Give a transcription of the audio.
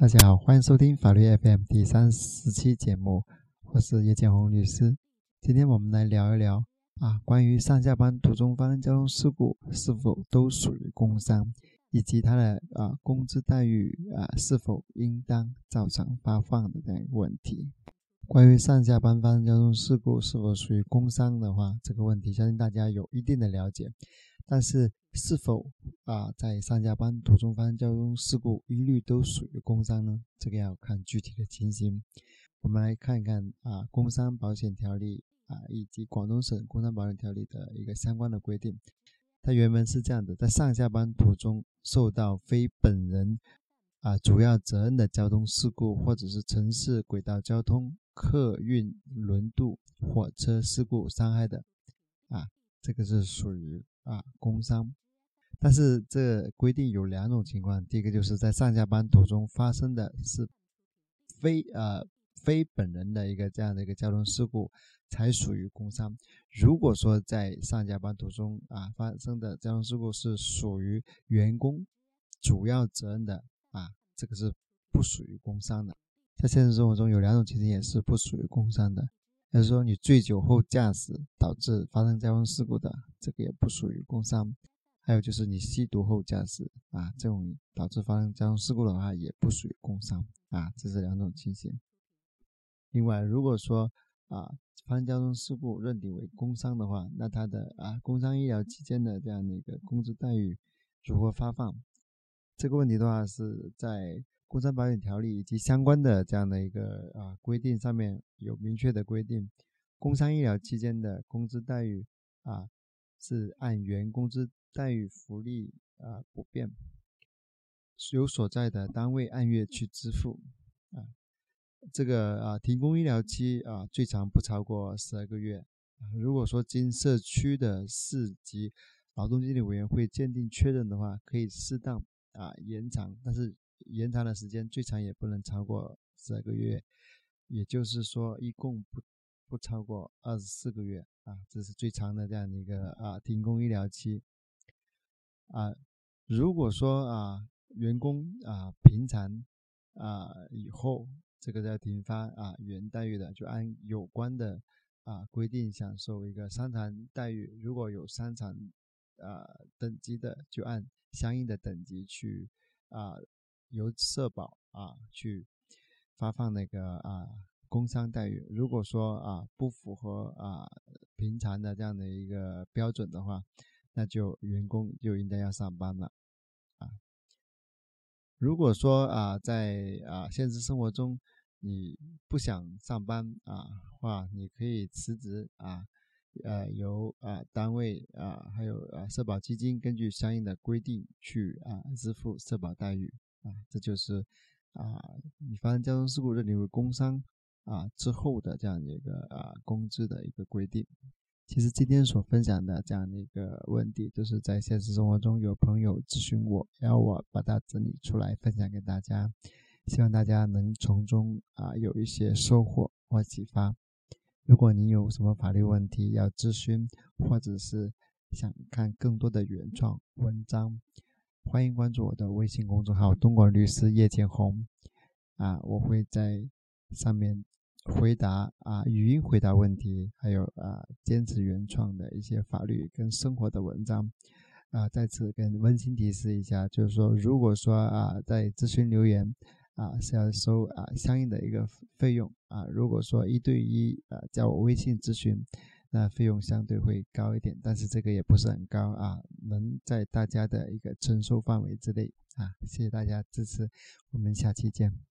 大家好，欢迎收听法律 FM 第三十期节目，我是叶建红律师。今天我们来聊一聊啊，关于上下班途中发生交通事故是否都属于工伤，以及他的啊工资待遇啊是否应当照常发放的这样一个问题。关于上下班发生交通事故是否属于工伤的话，这个问题相信大家有一定的了解。但是，是否啊在上下班途中发生交通事故一律都属于工伤呢？这个要看具体的情形。我们来看一看啊《工伤保险条例》啊以及广东省工伤保险条例的一个相关的规定。它原文是这样的：在上下班途中受到非本人啊主要责任的交通事故，或者是城市轨道交通、客运轮渡、火车事故伤害的啊，这个是属于。啊，工伤，但是这规定有两种情况，第一个就是在上下班途中发生的是非呃非本人的一个这样的一个交通事故，才属于工伤。如果说在上下班途中啊发生的交通事故是属于员工主要责任的啊，这个是不属于工伤的。在现实生活中有两种情形也是不属于工伤的。就是说，你醉酒后驾驶导致发生交通事故的，这个也不属于工伤；还有就是你吸毒后驾驶啊，这种导致发生交通事故的话，也不属于工伤啊。这是两种情形。另外，如果说啊发生交通事故认定为工伤的话，那他的啊工伤医疗期间的这样的一个工资待遇如何发放？这个问题的话是在。工伤保险条例以及相关的这样的一个啊规定上面有明确的规定，工伤医疗期间的工资待遇啊是按原工资待遇福利啊不变，由所在的单位按月去支付啊。这个啊停工医疗期啊最长不超过十二个月。如果说经社区的市级劳动经理委员会鉴定确认的话，可以适当啊延长，但是。延长的时间最长也不能超过十二个月，也就是说，一共不不超过二十四个月啊，这是最长的这样的一个啊停工医疗期啊。如果说啊员工啊平常啊以后这个要停发啊原待遇的，就按有关的啊规定享受一个伤残待遇。如果有伤残啊等级的，就按相应的等级去啊。由社保啊去发放那个啊工伤待遇，如果说啊不符合啊平常的这样的一个标准的话，那就员工就应该要上班了啊。如果说啊在啊现实生活中你不想上班啊话，你可以辞职啊，呃由啊单位啊还有啊社保基金根据相应的规定去啊支付社保待遇。啊，这就是啊，你发生交通事故认定为工伤啊之后的这样的一个啊工资的一个规定。其实今天所分享的这样的一个问题，都是在现实生活中有朋友咨询我，然后我把它整理出来分享给大家，希望大家能从中啊有一些收获或启发。如果您有什么法律问题要咨询，或者是想看更多的原创文章。欢迎关注我的微信公众号“东莞律师叶建红”，啊，我会在上面回答啊语音回答问题，还有啊坚持原创的一些法律跟生活的文章，啊，再次跟温馨提示一下，就是说，如果说啊在咨询留言啊是要收啊相应的一个费用啊，如果说一对一啊加我微信咨询。那费用相对会高一点，但是这个也不是很高啊，能在大家的一个承受范围之内啊。谢谢大家支持，我们下期见。